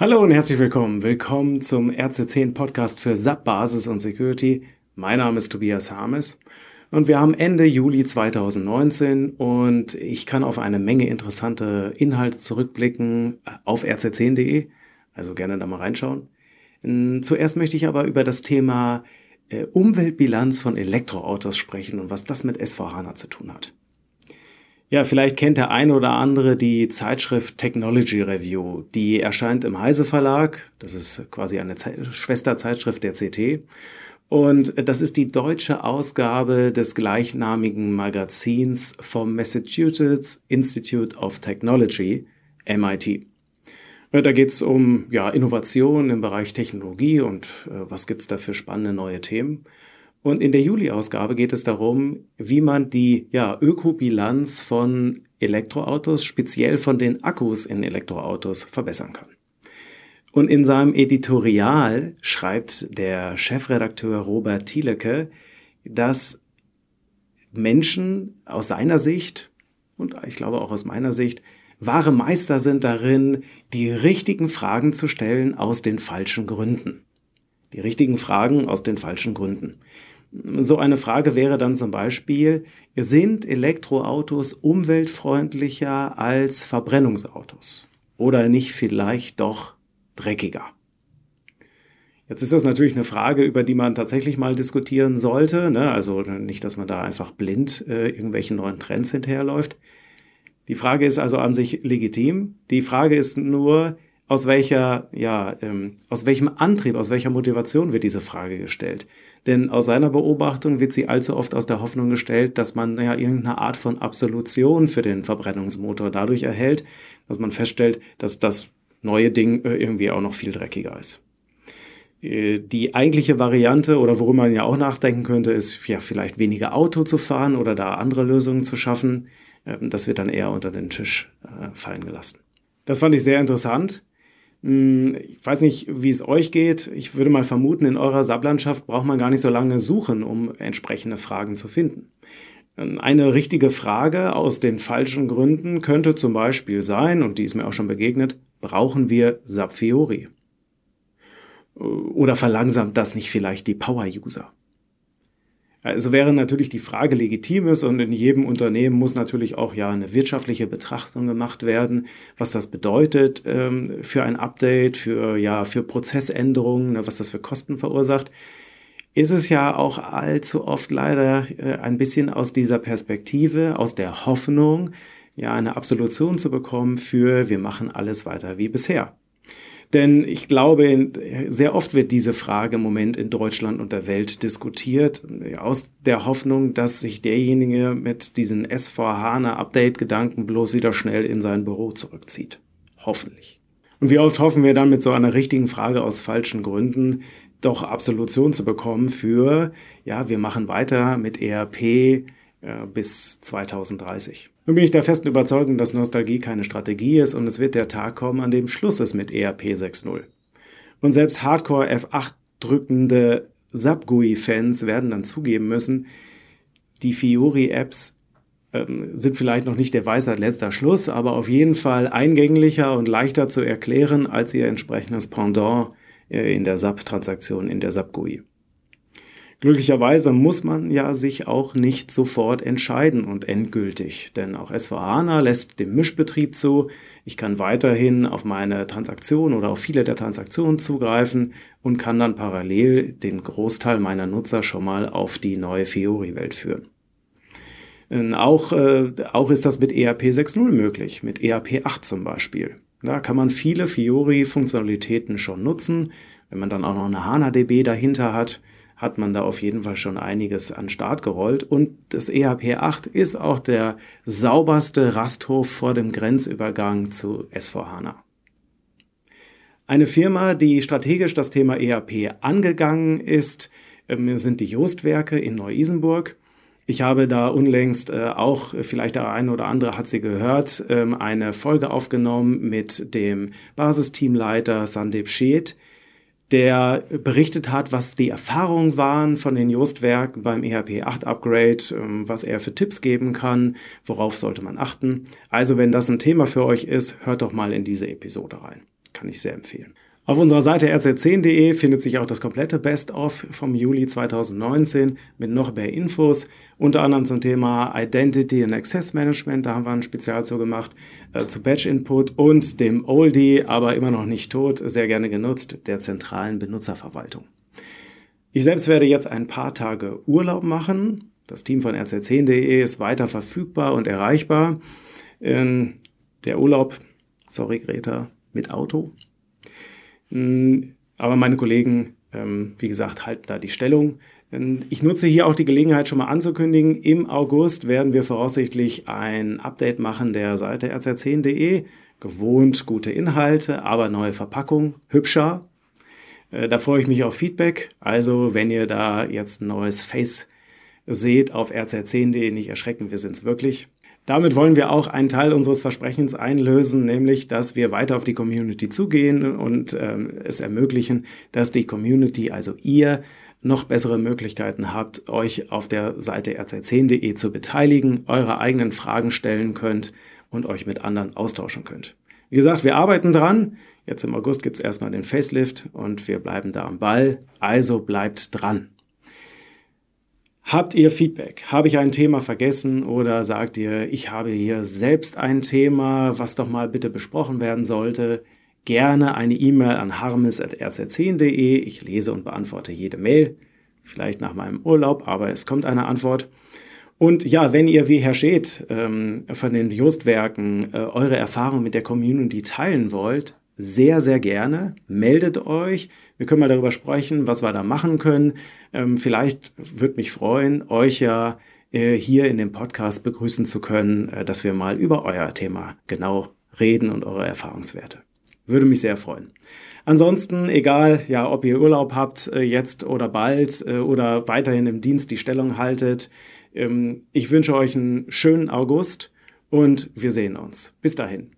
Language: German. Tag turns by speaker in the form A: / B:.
A: Hallo und herzlich willkommen. Willkommen zum RC10 Podcast für SAP Basis und Security. Mein Name ist Tobias Harmes und wir haben Ende Juli 2019 und ich kann auf eine Menge interessante Inhalte zurückblicken auf rc10.de. Also gerne da mal reinschauen. Zuerst möchte ich aber über das Thema äh, Umweltbilanz von Elektroautos sprechen und was das mit SVHANA zu tun hat. Ja, vielleicht kennt der eine oder andere die Zeitschrift Technology Review. Die erscheint im Heise Verlag. Das ist quasi eine Ze Schwesterzeitschrift der CT. Und das ist die deutsche Ausgabe des gleichnamigen Magazins vom Massachusetts Institute of Technology, MIT. Da geht es um ja, Innovation im Bereich Technologie und äh, was gibt's da für spannende neue Themen. Und in der Juli-Ausgabe geht es darum, wie man die ja, Ökobilanz von Elektroautos, speziell von den Akkus in Elektroautos, verbessern kann. Und in seinem Editorial schreibt der Chefredakteur Robert Thielecke, dass Menschen aus seiner Sicht und ich glaube auch aus meiner Sicht wahre Meister sind darin, die richtigen Fragen zu stellen aus den falschen Gründen. Die richtigen Fragen aus den falschen Gründen. So eine Frage wäre dann zum Beispiel, sind Elektroautos umweltfreundlicher als Verbrennungsautos? Oder nicht vielleicht doch dreckiger? Jetzt ist das natürlich eine Frage, über die man tatsächlich mal diskutieren sollte. Ne? Also nicht, dass man da einfach blind äh, irgendwelchen neuen Trends hinterherläuft. Die Frage ist also an sich legitim. Die Frage ist nur, aus welcher, ja, ähm, aus welchem Antrieb, aus welcher Motivation wird diese Frage gestellt? Denn aus seiner Beobachtung wird sie allzu oft aus der Hoffnung gestellt, dass man ja irgendeine Art von Absolution für den Verbrennungsmotor dadurch erhält, dass man feststellt, dass das neue Ding äh, irgendwie auch noch viel dreckiger ist. Äh, die eigentliche Variante oder worüber man ja auch nachdenken könnte, ist ja vielleicht weniger Auto zu fahren oder da andere Lösungen zu schaffen. Ähm, das wird dann eher unter den Tisch äh, fallen gelassen. Das fand ich sehr interessant. Hm, ich weiß nicht, wie es euch geht. Ich würde mal vermuten, in eurer Sublandschaft braucht man gar nicht so lange suchen, um entsprechende Fragen zu finden. Eine richtige Frage aus den falschen Gründen könnte zum Beispiel sein, und die ist mir auch schon begegnet, brauchen wir Sapfiori? Oder verlangsamt das nicht vielleicht die Power-User? Also wäre natürlich die Frage legitim ist und in jedem Unternehmen muss natürlich auch ja eine wirtschaftliche Betrachtung gemacht werden, was das bedeutet ähm, für ein Update, für ja für Prozessänderungen, ne, was das für Kosten verursacht. Ist es ja auch allzu oft leider äh, ein bisschen aus dieser Perspektive, aus der Hoffnung, ja eine Absolution zu bekommen für wir machen alles weiter wie bisher. Denn ich glaube, sehr oft wird diese Frage im Moment in Deutschland und der Welt diskutiert, aus der Hoffnung, dass sich derjenige mit diesen S4HANA-Update-Gedanken bloß wieder schnell in sein Büro zurückzieht. Hoffentlich. Und wie oft hoffen wir dann mit so einer richtigen Frage aus falschen Gründen, doch Absolution zu bekommen für, ja, wir machen weiter mit ERP, äh, bis 2030. Nun bin ich der festen Überzeugung, dass Nostalgie keine Strategie ist und es wird der Tag kommen, an dem Schluss ist mit ERP 6.0. Und selbst Hardcore F8 drückende SAP-GUI-Fans werden dann zugeben müssen, die Fiori-Apps ähm, sind vielleicht noch nicht der Weisheit letzter Schluss, aber auf jeden Fall eingänglicher und leichter zu erklären als ihr entsprechendes Pendant äh, in der SAP-Transaktion, in der SAP-GUI. Glücklicherweise muss man ja sich auch nicht sofort entscheiden und endgültig, denn auch SVHANA lässt den Mischbetrieb zu. Ich kann weiterhin auf meine Transaktion oder auf viele der Transaktionen zugreifen und kann dann parallel den Großteil meiner Nutzer schon mal auf die neue Fiori-Welt führen. Ähm, auch, äh, auch ist das mit ERP 6.0 möglich, mit ERP 8 zum Beispiel. Da kann man viele Fiori-Funktionalitäten schon nutzen. Wenn man dann auch noch eine HANA-DB dahinter hat, hat man da auf jeden Fall schon einiges an Start gerollt. Und das EHP 8 ist auch der sauberste Rasthof vor dem Grenzübergang zu S4HANA. Eine Firma, die strategisch das Thema ERP angegangen ist, ähm, sind die Jostwerke in Neu-Isenburg. Ich habe da unlängst äh, auch, vielleicht der eine oder andere hat sie gehört, ähm, eine Folge aufgenommen mit dem Basisteamleiter Sandeep Sheth, der berichtet hat, was die Erfahrungen waren von den Justwerk beim EHP 8 Upgrade, ähm, was er für Tipps geben kann, worauf sollte man achten. Also wenn das ein Thema für euch ist, hört doch mal in diese Episode rein. Kann ich sehr empfehlen. Auf unserer Seite rz10.de findet sich auch das komplette Best-of vom Juli 2019 mit noch mehr Infos, unter anderem zum Thema Identity and Access Management, da haben wir ein Spezial zu gemacht, äh, zu Batch Input und dem Oldie, aber immer noch nicht tot, sehr gerne genutzt, der zentralen Benutzerverwaltung. Ich selbst werde jetzt ein paar Tage Urlaub machen. Das Team von rz10.de ist weiter verfügbar und erreichbar. Ähm, der Urlaub, sorry Greta, mit Auto aber meine Kollegen, ähm, wie gesagt, halten da die Stellung. Ähm, ich nutze hier auch die Gelegenheit schon mal anzukündigen. Im August werden wir voraussichtlich ein Update machen der Seite rz10.de. Gewohnt gute Inhalte, aber neue Verpackung, hübscher. Äh, da freue ich mich auf Feedback. Also, wenn ihr da jetzt ein neues Face seht auf rz10.de, nicht erschrecken, wir sind es wirklich. Damit wollen wir auch einen Teil unseres Versprechens einlösen, nämlich dass wir weiter auf die Community zugehen und ähm, es ermöglichen, dass die Community, also ihr, noch bessere Möglichkeiten habt, euch auf der Seite rz10.de zu beteiligen, eure eigenen Fragen stellen könnt und euch mit anderen austauschen könnt. Wie gesagt, wir arbeiten dran. Jetzt im August gibt es erstmal den Facelift und wir bleiben da am Ball. Also bleibt dran. Habt ihr Feedback? Habe ich ein Thema vergessen oder sagt ihr, ich habe hier selbst ein Thema, was doch mal bitte besprochen werden sollte? Gerne eine E-Mail an harmes.rz10.de. Ich lese und beantworte jede Mail. Vielleicht nach meinem Urlaub, aber es kommt eine Antwort. Und ja, wenn ihr wie Herr Scheth ähm, von den Justwerken äh, eure Erfahrung mit der Community teilen wollt, sehr, sehr gerne. Meldet euch. Wir können mal darüber sprechen, was wir da machen können. Ähm, vielleicht würde mich freuen, euch ja äh, hier in dem Podcast begrüßen zu können, äh, dass wir mal über euer Thema genau reden und eure Erfahrungswerte. Würde mich sehr freuen. Ansonsten, egal, ja, ob ihr Urlaub habt, äh, jetzt oder bald äh, oder weiterhin im Dienst die Stellung haltet, ähm, ich wünsche euch einen schönen August und wir sehen uns. Bis dahin.